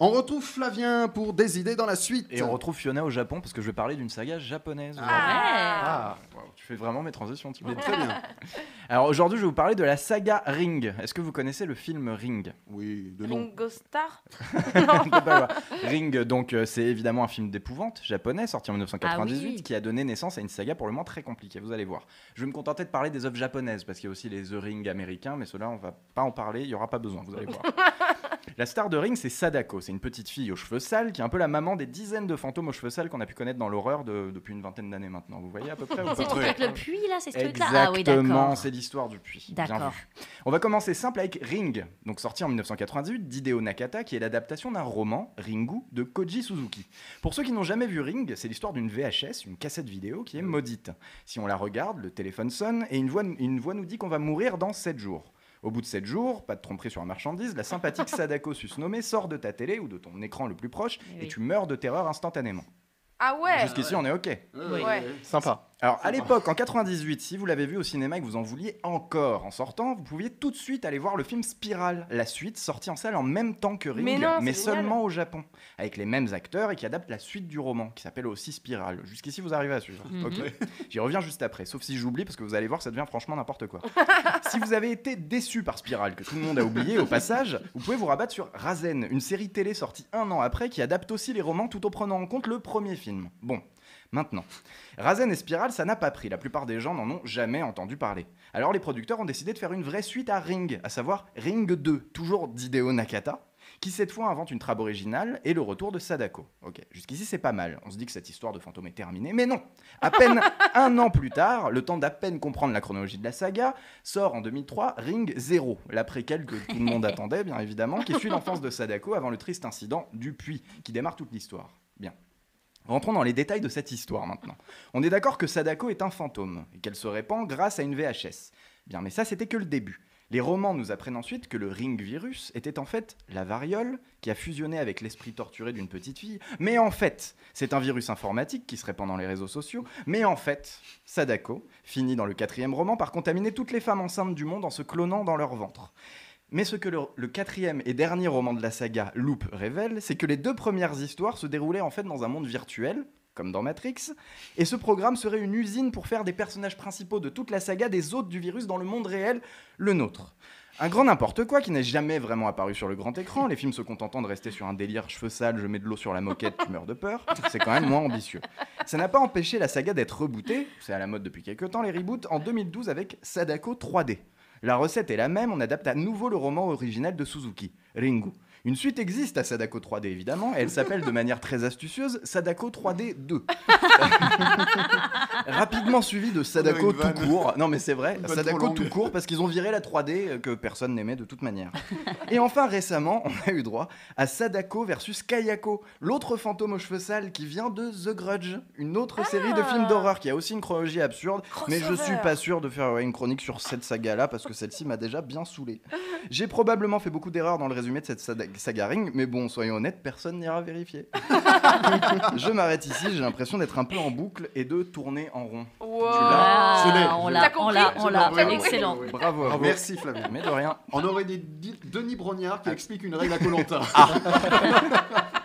On retrouve Flavien pour des idées dans la suite. Et on retrouve Fiona au Japon parce que je vais parler d'une saga japonaise. Ah. Wow, tu fais vraiment mes transitions, tu très bien. Alors aujourd'hui, je vais vous parler de la saga Ring. Est-ce que vous connaissez le film Ring? Oui, de nom. Ringo Starr Bah. Ring, donc, euh, c'est évidemment un film d'épouvante japonais sorti en 1998 Ah oui. qui a donné naissance à une saga pour le moins très compliquée. Vous allez voir. Je vais me contenter de parler des œuvres japonaises parce qu'il y a aussi les The Ring américains, mais ceux-là, on va pas en parler. Il y aura pas besoin. Vous allez voir. La star de Ring, c'est Sadako. C'est une petite fille aux cheveux sales qui est un peu la maman des dizaines de fantômes aux cheveux sales qu'on a pu connaître dans l'horreur de- depuis une vingtaine d'années maintenant. Vous voyez à peu près C'est le truc avec le puits là, c'est ce truc là Exactement, Ah oui, d'accord. c'est l'histoire du puits. D'accord. On va commencer simple avec Ring, donc sorti en 1998 d'Hideo Nakata, qui est l'adaptation d'un roman, Ringu, de Koji Suzuki. Pour ceux qui n'ont jamais vu Ring, c'est l'histoire d'une VHS, une cassette vidéo qui est maudite. Si on la regarde, le téléphone sonne et une voix, une voix nous dit qu'on va mourir dans 7 jours. Au bout de 7 jours, pas de tromperie sur la marchandise, la sympathique Sadako susnommée sort de ta télé ou de ton écran le plus proche Eh et tu meurs de terreur instantanément. Ah ouais Jusqu'ici, on est OK. Ouais. Ouais. Sympa. Alors, à l'époque, en 98, si vous l'avez vu au cinéma et que vous en vouliez encore en sortant, vous pouviez tout de suite aller voir le film Spiral, la suite sortie en salle en même temps que Ring, Mais non, seulement au Japon, avec les mêmes acteurs et qui adapte la suite du roman, qui s'appelle aussi Spiral. Jusqu'ici, vous arrivez à suivre. Mhm. J'y reviens juste après, sauf si j'oublie, parce que vous allez voir, ça devient franchement n'importe quoi. si vous avez été déçu par Spiral, que tout le monde a oublié au passage, vous pouvez vous rabattre sur Razen, une série télé sortie un an après qui adapte aussi les romans tout en prenant en compte le premier film. Bon, maintenant. Razen et Spiral, ça n'a pas pris. La plupart des gens n'en ont jamais entendu parler. Alors les producteurs ont décidé de faire une vraie suite à Ring, à savoir Ring 2, toujours d'Hideo Nakata, qui cette fois invente une trame originale et le retour de Sadako. Ok, jusqu'ici c'est pas mal. On se dit que cette histoire de fantôme est terminée, mais non. À peine un an plus tard, le temps d'à peine comprendre la chronologie de la saga, sort en 2003 Ring 0, la préquelle que tout le monde attendait bien évidemment, qui suit l'enfance de Sadako avant le triste incident du puits, qui démarre toute l'histoire. Bien. Rentrons dans les détails de cette histoire maintenant. On est d'accord que Sadako est un fantôme et qu'elle se répand grâce à une VHS. Bien, mais ça c'était que le début. Les romans nous apprennent ensuite que le ring virus était en fait la variole qui a fusionné avec l'esprit torturé d'une petite fille. Mais en fait, c'est un virus informatique qui se répand dans les réseaux sociaux. Mais en fait, Sadako finit dans le quatrième roman par contaminer toutes les femmes enceintes du monde en se clonant dans leur ventre. Mais ce que le, quatrième et dernier roman de la saga Loop révèle, c'est que les deux premières histoires se déroulaient en fait dans un monde virtuel, comme dans Matrix, et ce programme serait une usine pour faire des personnages principaux de toute la saga des hôtes du virus dans le monde réel, le nôtre. Un grand n'importe quoi qui n'est jamais vraiment apparu sur le grand écran, les films se contentant de rester sur un délire cheveux sales, je mets de l'eau sur la moquette, tu meurs de peur, c'est quand même moins ambitieux. Ça n'a pas empêché la saga d'être rebootée, c'est à la mode depuis quelques temps les reboots, en 2012 avec Sadako 3D. La recette est la même, on adapte à nouveau le roman original de Suzuki, Ringu. Une suite existe à Sadako 3D évidemment, et elle s'appelle de manière très astucieuse Sadako 3D 2. Rapidement suivi de Sadako tout court. Non mais c'est vrai, Sadako tout court parce qu'ils ont viré la 3D euh, que personne n'aimait de toute manière. Et enfin récemment, on a eu droit à Sadako versus Kayako, l'autre fantôme aux cheveux sales qui vient de The Grudge, une autre série de films d'horreur qui a aussi une chronologie absurde, mais je suis pas sûr de faire une chronique sur cette saga-là parce que celle-ci m'a déjà bien saoulé. J'ai probablement fait beaucoup d'erreurs dans le résumé de cette saga Ring, mais bon, soyons honnêtes, personne n'ira vérifier. je m'arrête ici, j'ai l'impression d'être un peu en boucle et de tourner en rond. Wow. l'as. Je l'ai. Ah, on l'a, on l'a, on l'a. Excellent. oui. Bravo. Merci Flavien. Mais de rien. On aurait des Di- Denis Brognard qui explique une règle à Colanta.